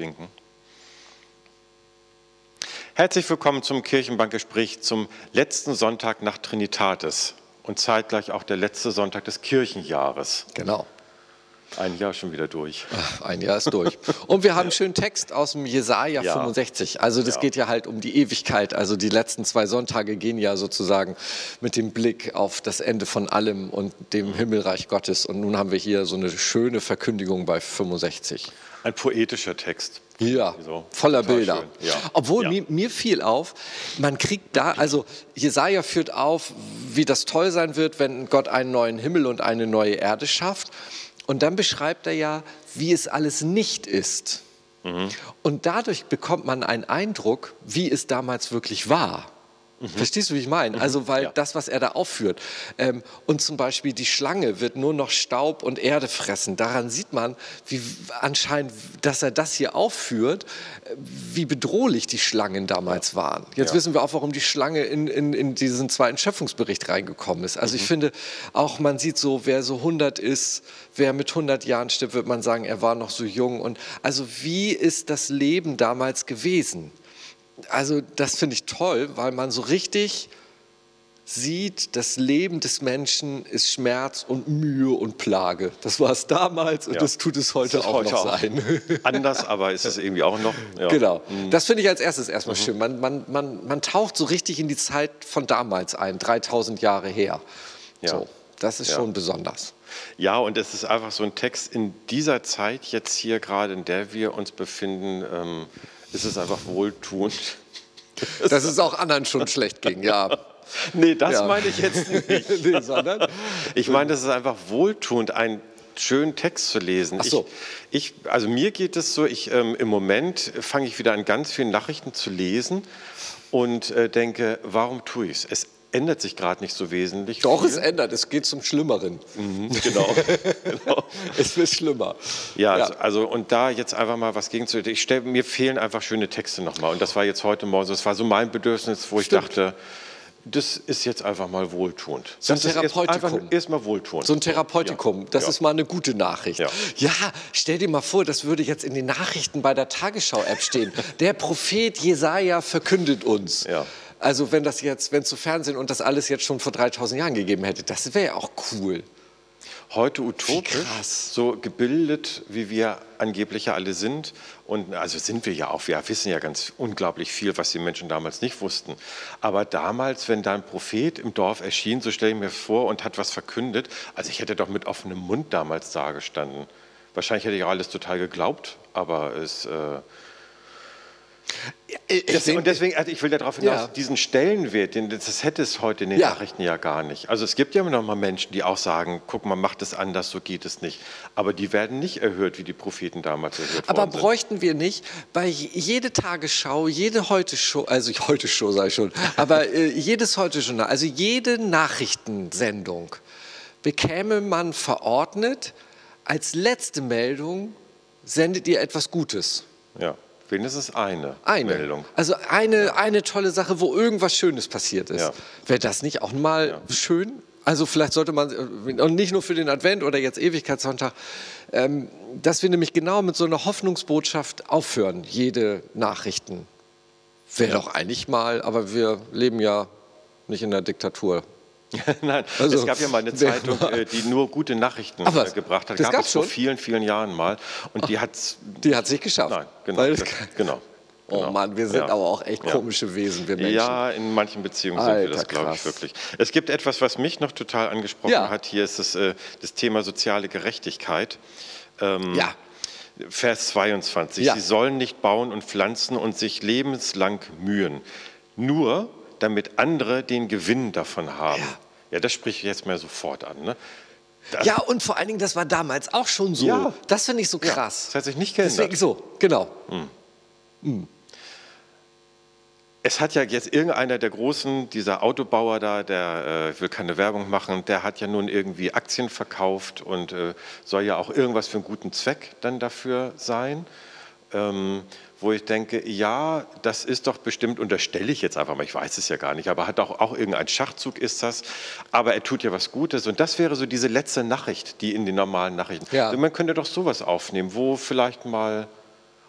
winken. Herzlich willkommen zum Kirchenbankgespräch zum letzten Sonntag nach Trinitatis und zeitgleich auch der letzte Sonntag des Kirchenjahres. Genau. Ein Jahr schon wieder durch. Ein Jahr ist durch. Und wir haben einen schönen Text aus dem Jesaja Ja. 65. Also das Ja. geht ja halt um die Ewigkeit. Also die letzten zwei Sonntage gehen ja sozusagen mit dem Blick auf das Ende von allem und dem Himmelreich Gottes. Und nun haben wir hier so eine schöne Verkündigung bei 65. Ein poetischer Text. Ja, So, voller Bilder. Ja. Obwohl Ja. Mir, mir fiel auf, man kriegt da, also Jesaja führt auf, wie das toll sein wird, wenn Gott einen neuen Himmel und eine neue Erde schafft. Und dann beschreibt er ja, wie es alles nicht ist. Mhm. Und dadurch bekommt man einen Eindruck, wie es damals wirklich war. Verstehst du, wie ich meine? Also, weil Mhm. Ja. das, was er da aufführt. Ähm, und zum Beispiel die Schlange wird nur noch Staub und Erde fressen. Daran sieht man, wie anscheinend, dass er das hier aufführt, äh, wie bedrohlich die Schlangen damals waren. Jetzt Ja. wissen wir auch, warum die Schlange in, in, in diesen zweiten Schöpfungsbericht reingekommen ist. Also ich finde auch, man sieht so, wer so 100 ist, wer mit 100 Jahren stirbt, wird man sagen, er war noch so jung. Und also wie ist das Leben damals gewesen? Also das finde ich toll, weil man so richtig sieht, das Leben des Menschen ist Schmerz und Mühe und Plage. Das war es damals und Ja. das tut es heute auch heute noch auch sein. Anders, aber ist es irgendwie auch noch. Ja. Genau. Mhm. Das finde ich als erstes erstmal schön. Man, man, man, man taucht so richtig in die Zeit von damals ein, 3000 Jahre her. Ja. So, das ist schon besonders. Ja, und es ist einfach so ein Text in dieser Zeit, jetzt hier gerade, in der wir uns befinden, ähm, ist es einfach wohltuend. Dass es auch anderen schon schlecht ging, ja. Nee, das Ja. meine ich jetzt nicht. nee, sondern Ich meine, das ist einfach wohltuend, einen schönen Text zu lesen. Ach so. Ich, ich, also mir geht es so, ich, ähm, im Moment fange ich wieder an, ganz viele Nachrichten zu lesen und äh, denke, warum tue ich es? Es ändert sich gerade nicht so wesentlich. doch, viel. es ändert, es geht zum Schlimmeren. Genau. genau. Es wird schlimmer. Ja, Also, also und da jetzt einfach mal was gegen zu. Ich stell, mir fehlen einfach schöne Texte nochmal. Und das war jetzt heute Morgen so. Das war so mein Bedürfnis, wo ich Stimmt. dachte, das ist jetzt einfach mal wohltuend. So ein das erst- Therapeutikum. einfach erstmal wohltuend. So ein Therapeutikum, das Ja. ist mal eine gute Nachricht. Ja. Ja. stell dir mal vor, das würde jetzt in den Nachrichten bei der Tagesschau-App stehen. Der Prophet Jesaja verkündet uns. Ja. Also wenn das jetzt, wenn es so Fernsehen und das alles jetzt schon vor 3000 Jahren gegeben hätte, das wäre ja auch cool. Heute utopisch, so gebildet, wie wir angeblich ja alle sind. Und also sind wir ja auch, wir wissen ja ganz unglaublich viel, was die Menschen damals nicht wussten. Aber damals, wenn da ein Prophet im Dorf erschien, so stelle ich mir vor, und hat was verkündet, also ich hätte doch mit offenem Mund damals da gestanden. Wahrscheinlich hätte ich auch alles total geglaubt, aber es... Äh, das, und deswegen, also ich will darauf hinaus, Ja. diesen Stellenwert, den, das hätte es heute in den Ja. Nachrichten ja gar nicht. Also es gibt ja immer noch mal Menschen, die auch sagen, guck mal, macht es anders, so geht es nicht. Aber die werden nicht erhört, wie die Propheten damals erhört Aber worden sind. bräuchten wir nicht bei jede Tagesschau, jede Heute-Show, also Heute-Show sage ich schon, aber äh, jedes Heute-Journal, also jede Nachrichtensendung bekäme man verordnet, als letzte Meldung sendet ihr etwas Gutes. Ja, wenigstens eine, Eine. Meldung. Also eine, eine tolle Sache, wo irgendwas Schönes passiert ist. Ja. Wäre das nicht auch mal schön? Also vielleicht sollte man, äh, und nicht nur für den Advent oder jetzt Ewigkeitssonntag, ähm, dass wir nämlich genau mit so einer Hoffnungsbotschaft aufhören, jede Nachrichten. Wäre doch eigentlich mal, aber wir leben ja nicht in der Diktatur. Nein, Also, es gab ja mal eine Zeitung, äh, die nur gute Nachrichten Ach äh, gebracht hat. das gab es vor vielen, vielen Jahren mal. Und die hat Die hat sich geschafft. Nein, genau. Das, genau. oh genau. Mann, wir sind Ja. aber auch echt Ja. komische Wesen, wir Menschen. Ja, in manchen Beziehungen sind wir Alter, das, glaube ich, wirklich. Es gibt etwas, was mich noch total angesprochen Ja. hat. Hier ist das, äh, das Thema soziale Gerechtigkeit. Ähm, Ja. Vers 22. Ja. Sie sollen nicht bauen und pflanzen und sich lebenslang mühen, nur damit andere den Gewinn davon haben. Ja. Ja, das spricht jetzt mal sofort an. Ne? Das, Ja, und vor allen Dingen, das war damals auch schon so. Ja. Das finde ich so krass. das hat sich nicht geändert. Deswegen so, genau. Es hat ja jetzt irgendeiner der Großen, dieser Autobauer da, der äh, will keine Werbung machen, der hat ja nun irgendwie Aktien verkauft und äh, soll ja auch irgendwas für einen guten Zweck dann dafür sein. Ähm, wo ich denke, ja, das ist doch bestimmt, unterstelle ich jetzt einfach mal, ich weiß es ja gar nicht, aber hat auch, auch irgendein Schachzug ist das, aber er tut ja was Gutes und das wäre so diese letzte Nachricht, die in den normalen Nachrichten, Ja. also man könnte doch sowas aufnehmen, wo vielleicht mal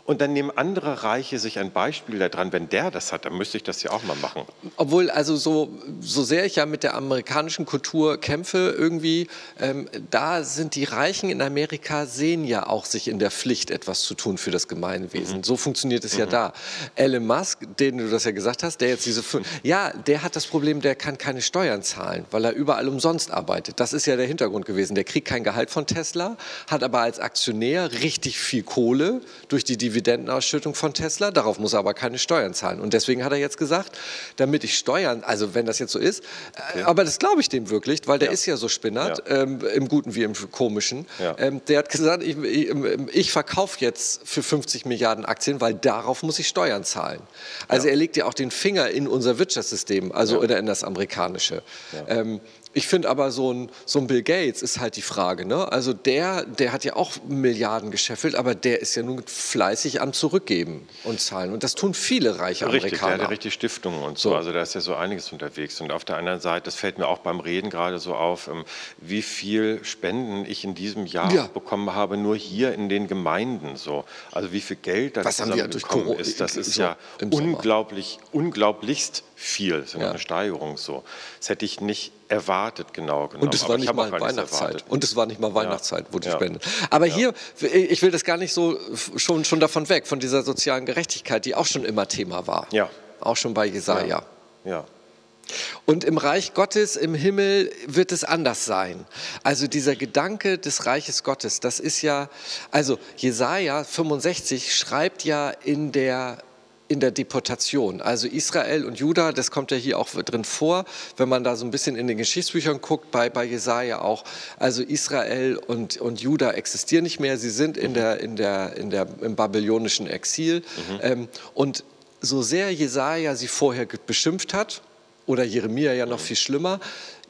Und dann nehmen andere Reiche sich ein Beispiel daran. Wenn der das hat, dann müsste ich das ja auch mal machen. Obwohl, also so, so sehr ich ja mit der amerikanischen Kultur kämpfe, irgendwie, ähm, da sind die Reichen in Amerika, sehen ja auch sich in der Pflicht, etwas zu tun für das Gemeinwesen. Mhm. So funktioniert es mhm. ja da. Elon Musk, den du das ja gesagt hast, der jetzt diese, ja, der hat das Problem, der kann keine Steuern zahlen, weil er überall umsonst arbeitet. Das ist ja der Hintergrund gewesen. Der kriegt kein Gehalt von Tesla, hat aber als Aktionär richtig viel Kohle durch die Dividendenausschüttung von Tesla. Darauf muss er aber keine Steuern zahlen. Und deswegen hat er jetzt gesagt, damit ich Steuern, also wenn das jetzt so ist, äh, okay. aber das glaube ich dem wirklich, weil der ja. ist ja so spinnert, ja. Ähm, im Guten wie im Komischen. Ja. Ähm, der hat gesagt, ich, ich, ich verkaufe jetzt für 50 Milliarden Aktien, weil darauf muss ich Steuern zahlen. Also er legt ja auch den Finger in unser Wirtschaftssystem, also oder in das amerikanische. Ähm, ich finde aber so ein, so ein Bill Gates ist halt die Frage. Ne? Also der, der hat ja auch Milliarden gescheffelt, aber der ist ja nun fleißig am Zurückgeben und Zahlen. Und das tun viele reiche Amerikaner. Richtig, der hat ja richtig Stiftungen und so. so. Also da ist ja so einiges unterwegs. Und auf der anderen Seite, das fällt mir auch beim Reden gerade so auf, ähm, wie viel Spenden ich in diesem Jahr ja. bekommen habe, nur hier in den Gemeinden. So. Also wie viel Geld da zusammengekommen ist. Das ist so ja unglaublich, unglaublichst viel. Das ist ja. eine Steigerung so. Das hätte ich nicht erwartet, genau genommen. Und es war nicht mal Weihnachtszeit. Und es war nicht mal Weihnachtszeit, wo die ja. Spende. Aber ja. hier, ich will das gar nicht so schon, schon davon weg, von dieser sozialen Gerechtigkeit, die auch schon immer Thema war. Ja. Auch schon bei Jesaja. Ja. ja. Und im Reich Gottes, im Himmel, wird es anders sein. Also dieser Gedanke des Reiches Gottes, das ist ja, also Jesaja 65 schreibt ja in der in der Deportation. Also Israel und Juda, das kommt ja hier auch drin vor, wenn man da so ein bisschen in den Geschichtsbüchern guckt, bei, bei Jesaja auch. Also Israel und, und Juda existieren nicht mehr, sie sind in der, in der, in der, im babylonischen Exil. Mhm. Ähm, und so sehr Jesaja sie vorher beschimpft hat, oder Jeremia ja noch mhm. viel schlimmer,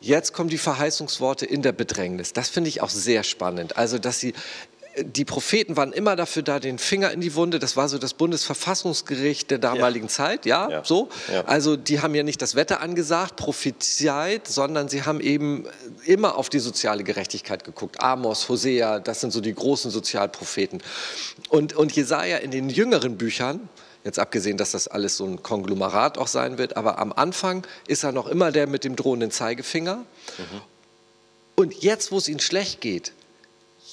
Jetzt kommen die Verheißungsworte in der Bedrängnis. Das finde ich auch sehr spannend. Also, dass sie die Propheten waren immer dafür da, den Finger in die Wunde. Das war so das Bundesverfassungsgericht der damaligen ja. Zeit, ja, ja. so. Ja. Also die haben ja nicht das Wetter angesagt, prophezeit, sondern sie haben eben immer auf die soziale Gerechtigkeit geguckt. Amos, Hosea, das sind so die großen Sozialpropheten. Und, und Jesaja in den jüngeren Büchern, jetzt abgesehen, dass das alles so ein Konglomerat auch sein wird, aber am Anfang ist er noch immer der mit dem drohenden Zeigefinger. Mhm. Und jetzt, wo es ihnen schlecht geht,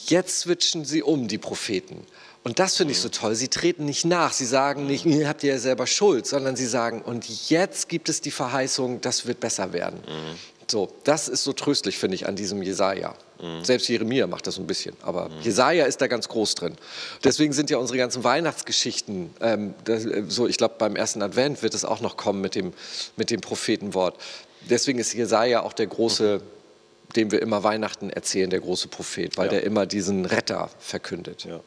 Jetzt switchen sie um, die Propheten. Und das finde ich so toll. Sie treten nicht nach. Sie sagen nicht, ihr habt ja selber Schuld, sondern sie sagen, und jetzt gibt es die Verheißung, das wird besser werden. Mhm. So, das ist so tröstlich, finde ich, an diesem Jesaja. Mhm. Selbst Jeremia macht das so ein bisschen, aber mhm. Jesaja ist da ganz groß drin. Deswegen sind ja unsere ganzen Weihnachtsgeschichten, ähm, das, äh, so ich glaube, beim ersten Advent wird es auch noch kommen mit dem, mit dem Prophetenwort. Deswegen ist Jesaja auch der große. Mhm dem wir immer Weihnachten erzählen, der große Prophet, weil ja. der immer diesen Retter verkündet. Ja.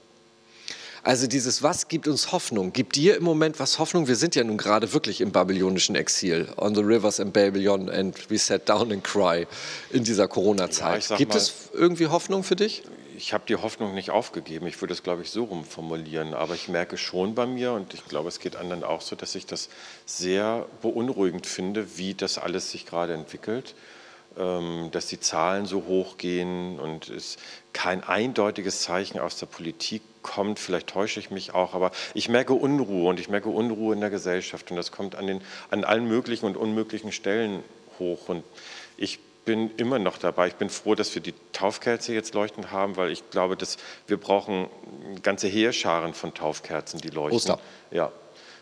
Also dieses Was gibt uns Hoffnung? Gibt dir im Moment was Hoffnung? Wir sind ja nun gerade wirklich im babylonischen Exil. On the rivers in Babylon and we sat down and cry in dieser Corona-Zeit. Ja, gibt mal, es irgendwie Hoffnung für dich? Ich habe die Hoffnung nicht aufgegeben. Ich würde es, glaube ich, so rumformulieren. Aber ich merke schon bei mir, und ich glaube, es geht anderen auch so, dass ich das sehr beunruhigend finde, wie das alles sich gerade entwickelt. Ähm, dass die Zahlen so hoch gehen und es kein eindeutiges Zeichen aus der Politik kommt. Vielleicht täusche ich mich auch, aber ich merke Unruhe und ich merke Unruhe in der Gesellschaft und das kommt an, den, an allen möglichen und unmöglichen Stellen hoch. Und ich bin immer noch dabei. Ich bin froh, dass wir die Taufkerze jetzt leuchten haben, weil ich glaube, dass wir brauchen ganze Heerscharen von Taufkerzen, die leuchten. Oster. Ja.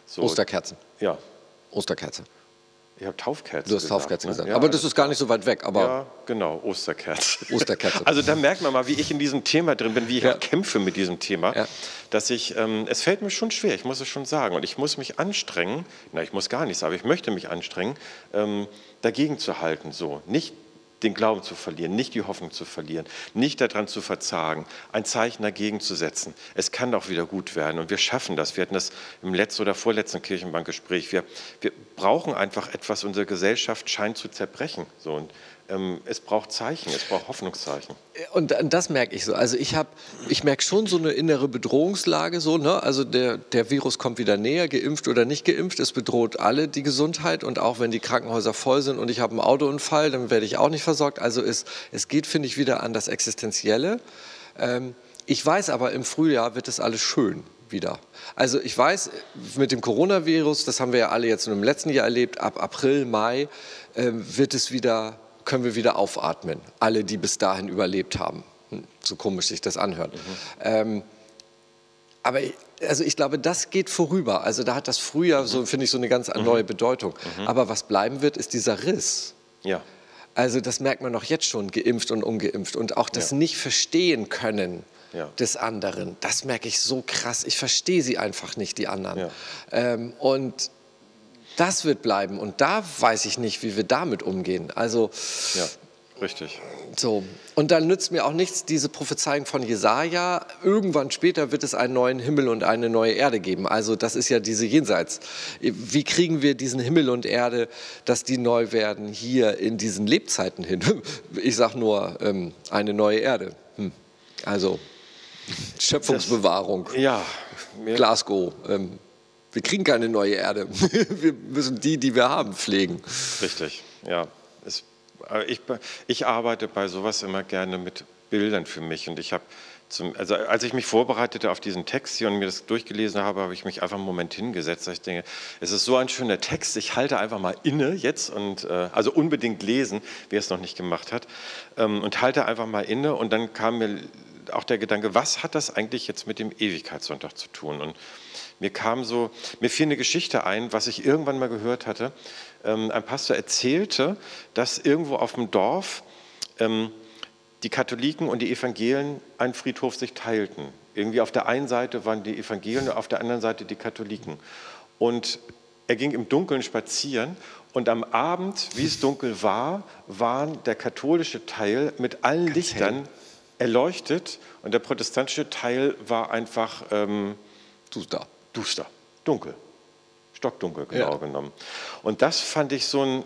So. Osterkerzen. Ja. Osterkerze. Ich habe Taufkerzen Du hast gesagt, Taufkerzen ne? gesagt. Ja, aber das ist gar nicht so weit weg. Aber ja, genau, Osterkerze. Osterkerze. Also da merkt man mal, wie ich in diesem Thema drin bin, wie ich ja. auch kämpfe mit diesem Thema. Ja. Dass ich, ähm, es fällt mir schon schwer, ich muss es schon sagen. Und ich muss mich anstrengen, na, ich muss gar nichts, aber ich möchte mich anstrengen, ähm, dagegen zu halten. So, nicht den Glauben zu verlieren, nicht die Hoffnung zu verlieren, nicht daran zu verzagen, ein Zeichen dagegen zu setzen. Es kann doch wieder gut werden und wir schaffen das. Wir hatten das im letzten oder vorletzten Kirchenbankgespräch. Wir, wir brauchen einfach etwas, unsere Gesellschaft scheint zu zerbrechen. So, und es braucht Zeichen, es braucht Hoffnungszeichen. Und das merke ich so. Also ich habe, ich merke schon so eine innere Bedrohungslage so. Ne? Also der, der Virus kommt wieder näher, geimpft oder nicht geimpft. Es bedroht alle die Gesundheit und auch wenn die Krankenhäuser voll sind und ich habe einen Autounfall, dann werde ich auch nicht versorgt. Also es, es geht, finde ich, wieder an das Existenzielle. Ähm, ich weiß aber, im Frühjahr wird es alles schön. wieder. Also ich weiß, mit dem Coronavirus, das haben wir ja alle jetzt im letzten Jahr erlebt, ab April, Mai äh, wird es wieder, können wir wieder aufatmen. Alle, die bis dahin überlebt haben. Hm, so komisch sich das anhört. Mhm. Ähm, aber also ich glaube, das geht vorüber. Also da hat das Frühjahr, so finde ich, so eine ganz neue Bedeutung. Mhm. Aber was bleiben wird, ist dieser Riss. Ja. Also das merkt man doch jetzt schon, geimpft und ungeimpft. Und auch das ja. nicht verstehen können ja. des anderen, das merke ich so krass. Ich verstehe sie einfach nicht, die anderen. Ja. Ähm, und das wird bleiben. Und da weiß ich nicht, wie wir damit umgehen. Also ja. Richtig. So. Und dann nützt mir auch nichts diese Prophezeiung von Jesaja. Irgendwann später wird es einen neuen Himmel und eine neue Erde geben. Also, das ist ja diese Jenseits. Wie kriegen wir diesen Himmel und Erde, dass die neu werden, hier in diesen Lebzeiten hin? Ich sage nur, ähm, eine neue Erde. Hm. Also, Schöpfungsbewahrung. Das, ja. Glasgow. Ähm, wir kriegen keine neue Erde. wir müssen die, die wir haben, pflegen. Richtig, ja. Es ich, ich arbeite bei sowas immer gerne mit Bildern für mich und ich habe zum, also als ich mich vorbereitete auf diesen Text hier und mir das durchgelesen habe, habe ich mich einfach einen Moment hingesetzt. Ich denke, es ist so ein schöner Text, ich halte einfach mal inne jetzt und äh, also unbedingt lesen, wer es noch nicht gemacht hat, ähm, und halte einfach mal inne und dann kam mir auch der Gedanke, was hat das eigentlich jetzt mit dem Ewigkeitssonntag zu tun? Und mir kam so, mir fiel eine Geschichte ein, was ich irgendwann mal gehört hatte. Ähm, ein Pastor erzählte, dass irgendwo auf dem Dorf ähm, die Katholiken und die Evangelien einen Friedhof sich teilten. Irgendwie auf der einen Seite waren die Evangelien, auf der anderen Seite die Katholiken. Und er ging im Dunkeln spazieren und am Abend, wie es dunkel war, war der katholische Teil mit allen Ganz Lichtern hell. erleuchtet und der protestantische Teil war einfach ähm, duster. duster, dunkel stockdunkel genau ja. genommen. Und das fand ich so ein,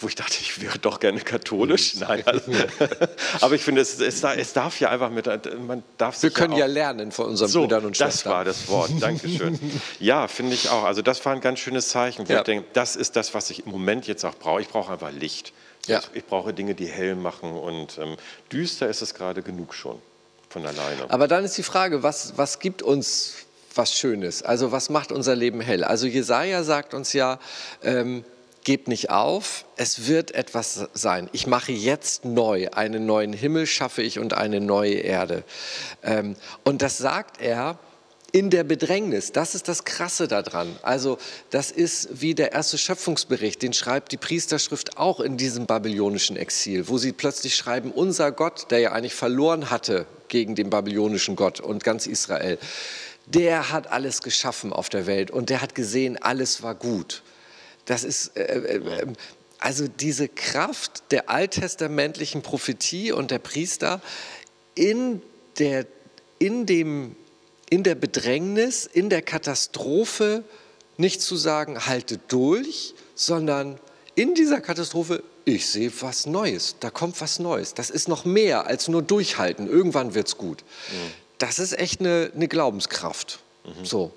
wo ich dachte, ich wäre doch gerne katholisch. Mhm. Nein, also, aber ich finde, es, es, es, darf ja einfach mit, man darf Wir können ja, ja, lernen von unseren so, Brüdern und Schwestern. Das war das Wort, Dankeschön. ja, finde ich auch. Also das war ein ganz schönes Zeichen, wo ja. ich denke, das ist das, was ich im Moment jetzt auch brauche. Ich brauche einfach Licht. Ja. Ich brauche Dinge, die hell machen und ähm, düster ist es gerade genug schon von alleine. Aber dann ist die Frage, was, was gibt uns was Schönes. Also was macht unser Leben hell? Also Jesaja sagt uns ja, ähm, gebt nicht auf, es wird etwas sein. Ich mache jetzt neu, einen neuen Himmel schaffe ich und eine neue Erde. Ähm, und das sagt er in der Bedrängnis. Das ist das Krasse daran. Also das ist wie der erste Schöpfungsbericht, den schreibt die Priesterschrift auch in diesem babylonischen Exil, wo sie plötzlich schreiben, unser Gott, der ja eigentlich verloren hatte gegen den babylonischen Gott und ganz Israel, der hat alles geschaffen auf der Welt und der hat gesehen, alles war gut. Das ist, äh, äh, äh, also diese Kraft der alttestamentlichen Prophetie und der Priester in der, in dem, in der Bedrängnis, in der Katastrophe, nicht zu sagen, halte durch, sondern in dieser Katastrophe, ich sehe was Neues, da kommt was Neues. Das ist noch mehr als nur durchhalten, irgendwann wird es gut. Mhm das ist echt eine, eine Glaubenskraft. Mhm. So.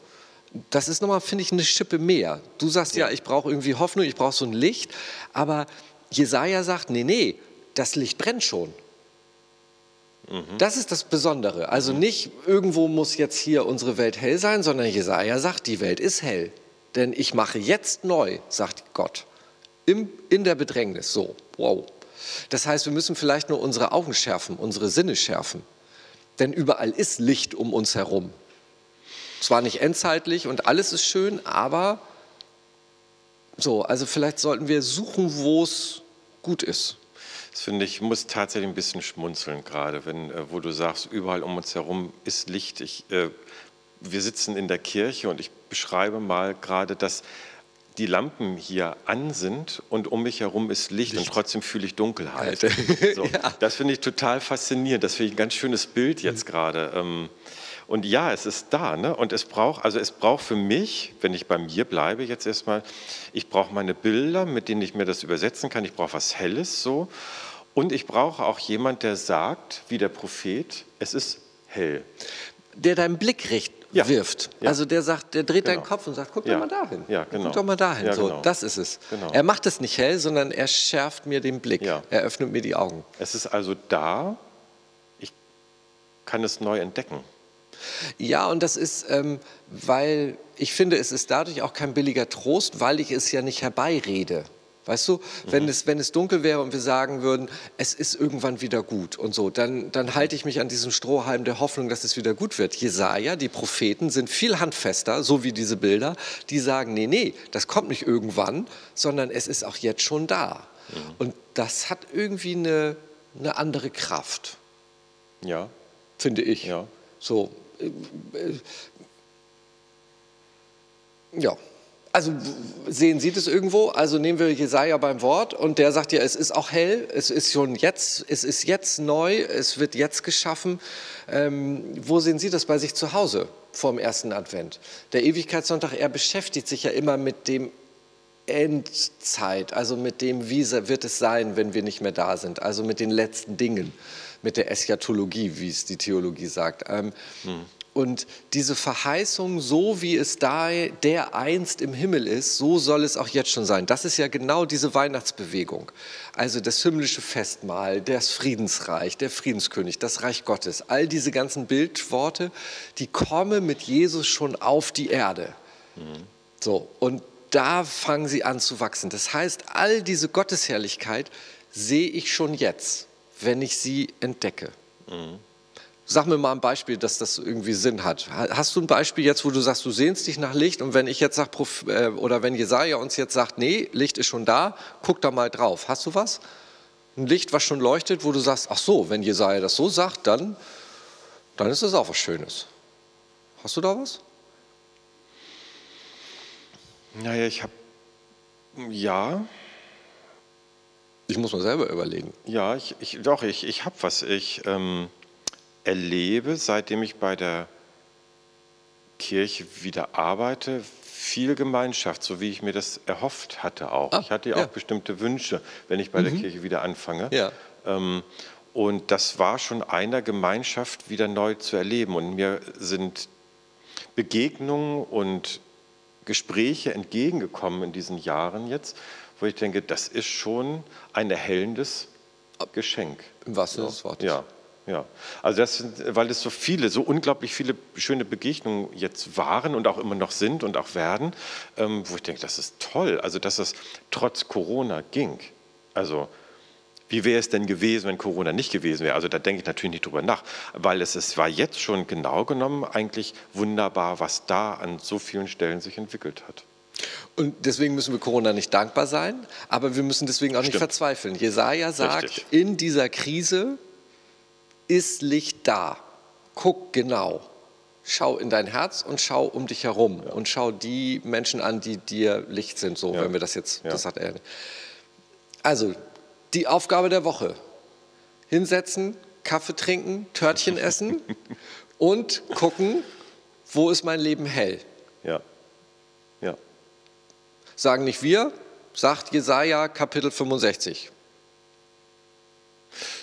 Das ist nochmal, finde ich, eine Schippe mehr. Du sagst ja, ja ich brauche irgendwie Hoffnung, ich brauche so ein Licht. Aber Jesaja sagt, nee, nee, das Licht brennt schon. Mhm. Das ist das Besondere. Also mhm. nicht irgendwo muss jetzt hier unsere Welt hell sein, sondern Jesaja sagt, die Welt ist hell. Denn ich mache jetzt neu, sagt Gott. Im, in der Bedrängnis. So, wow. Das heißt, wir müssen vielleicht nur unsere Augen schärfen, unsere Sinne schärfen. Denn überall ist Licht um uns herum. Zwar nicht endzeitlich und alles ist schön, aber so, also vielleicht sollten wir suchen, wo es gut ist. Das finde ich, muss tatsächlich ein bisschen schmunzeln gerade, wenn, äh, wo du sagst, überall um uns herum ist Licht. Ich, äh, wir sitzen in der Kirche und ich beschreibe mal gerade, dass die Lampen hier an sind und um mich herum ist Licht, Licht. und trotzdem fühle ich Dunkelheit. So, ja. Das finde ich total faszinierend. Das finde ich ein ganz schönes Bild jetzt mhm. gerade. Ähm, und ja, es ist da. Ne? Und es braucht, also es braucht für mich, wenn ich bei mir bleibe jetzt erstmal, ich brauche meine Bilder, mit denen ich mir das übersetzen kann. Ich brauche was Helles so. Und ich brauche auch jemand, der sagt, wie der Prophet, es ist hell. Der deinen Blick richt, ja. wirft. Ja. Also der sagt, der dreht genau. deinen Kopf und sagt, guck ja. doch mal dahin. Ja, genau. Guck doch mal dahin. so, genau. das ist es. Genau. Er macht es nicht hell, sondern er schärft mir den Blick. Er öffnet mir die Augen. Es ist also da. Ich kann es neu entdecken. Ja, und das ist, ähm, weil ich finde, es ist dadurch auch kein billiger Trost, weil ich es ja nicht herbeirede. Weißt du, wenn, mhm. es, wenn es dunkel wäre und wir sagen würden, es ist irgendwann wieder gut und so, dann, dann halte ich mich an diesem Strohhalm der Hoffnung, dass es wieder gut wird. Jesaja, die Propheten sind viel handfester, so wie diese Bilder, die sagen, nee, nee, das kommt nicht irgendwann, sondern es ist auch jetzt schon da. Mhm. Und das hat irgendwie eine, eine andere Kraft. Ja. Finde ich. Ja. So. Äh, ja. Also sehen Sie das irgendwo? Also nehmen wir Jesaja beim Wort und der sagt ja, es ist auch hell, es ist schon jetzt, es ist jetzt neu, es wird jetzt geschaffen. Ähm, wo sehen Sie das bei sich zu Hause vor dem ersten Advent? Der Ewigkeitssonntag, er beschäftigt sich ja immer mit dem Endzeit, also mit dem, wie wird es sein, wenn wir nicht mehr da sind, also mit den letzten Dingen, mit der Eschatologie, wie es die Theologie sagt. Ähm, hm. Und diese Verheißung, so wie es da der einst im Himmel ist, so soll es auch jetzt schon sein. Das ist ja genau diese Weihnachtsbewegung. Also das himmlische Festmahl, das Friedensreich, der Friedenskönig, das Reich Gottes. All diese ganzen Bildworte, die kommen mit Jesus schon auf die Erde. Mhm. So, und da fangen sie an zu wachsen. Das heißt, all diese Gottesherrlichkeit sehe ich schon jetzt, wenn ich sie entdecke. Mhm. Sag mir mal ein Beispiel, dass das irgendwie Sinn hat. Hast du ein Beispiel jetzt, wo du sagst, du sehnst dich nach Licht und wenn ich jetzt sage, äh, oder wenn Jesaja uns jetzt sagt, nee, Licht ist schon da, guck da mal drauf. Hast du was? Ein Licht, was schon leuchtet, wo du sagst, ach so, wenn Jesaja das so sagt, dann, dann ist das auch was Schönes. Hast du da was? Naja, ich habe, ja. Ich muss mal selber überlegen. Ja, ich, ich doch, ich, ich habe was. Ich, ähm erlebe, seitdem ich bei der Kirche wieder arbeite, viel Gemeinschaft, so wie ich mir das erhofft hatte auch. Ah, ich hatte ja auch bestimmte Wünsche, wenn ich bei mhm. der Kirche wieder anfange. Ja. Ähm, und das war schon einer Gemeinschaft wieder neu zu erleben. Und mir sind Begegnungen und Gespräche entgegengekommen in diesen Jahren jetzt, wo ich denke, das ist schon ein erhellendes Geschenk. Im wahrsten Sinne des Wortes. Ja. Ja, also das sind, weil es so viele, so unglaublich viele schöne Begegnungen jetzt waren und auch immer noch sind und auch werden, ähm, wo ich denke, das ist toll, also dass es trotz Corona ging. Also wie wäre es denn gewesen, wenn Corona nicht gewesen wäre? Also da denke ich natürlich nicht drüber nach, weil es, es war jetzt schon genau genommen eigentlich wunderbar, was da an so vielen Stellen sich entwickelt hat. Und deswegen müssen wir Corona nicht dankbar sein, aber wir müssen deswegen auch Stimmt. nicht verzweifeln. Jesaja sagt, Richtig. in dieser Krise ist Licht da. Guck genau. Schau in dein Herz und schau um dich herum ja. und schau die Menschen an, die dir Licht sind, so, ja. wenn wir das jetzt, ja. das sagt er. Also, die Aufgabe der Woche. Hinsetzen, Kaffee trinken, Törtchen essen und gucken, wo ist mein Leben hell. Ja. Sagen nicht wir, sagt Jesaja Kapitel 65.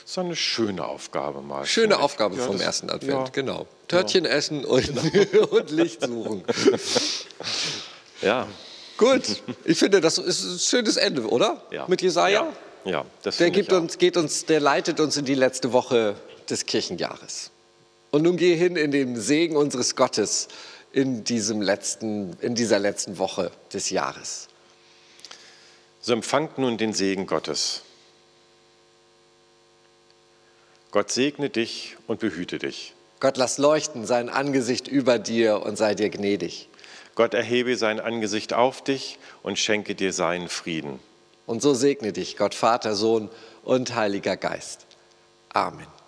So eine schöne Aufgabe mal. Schöne Aufgabe ja, vom das, ersten Advent, ja, genau. Törtchen ja. essen und, genau. und Licht suchen. Ja. Gut, ich finde, das ist ein schönes Ende, oder? Ja. Mit Jesaja? Ja, ja das der gibt uns, geht uns, der leitet uns in die letzte Woche des Kirchenjahres. Und nun geh hin in den Segen unseres Gottes in, diesem letzten, in dieser letzten Woche des Jahres. So empfangt nun den Segen Gottes. Gott segne dich und behüte dich. Gott lass leuchten sein Angesicht über dir und sei dir gnädig. Gott erhebe sein Angesicht auf dich und schenke dir seinen Frieden. Und so segne dich Gott Vater, Sohn und Heiliger Geist. Amen.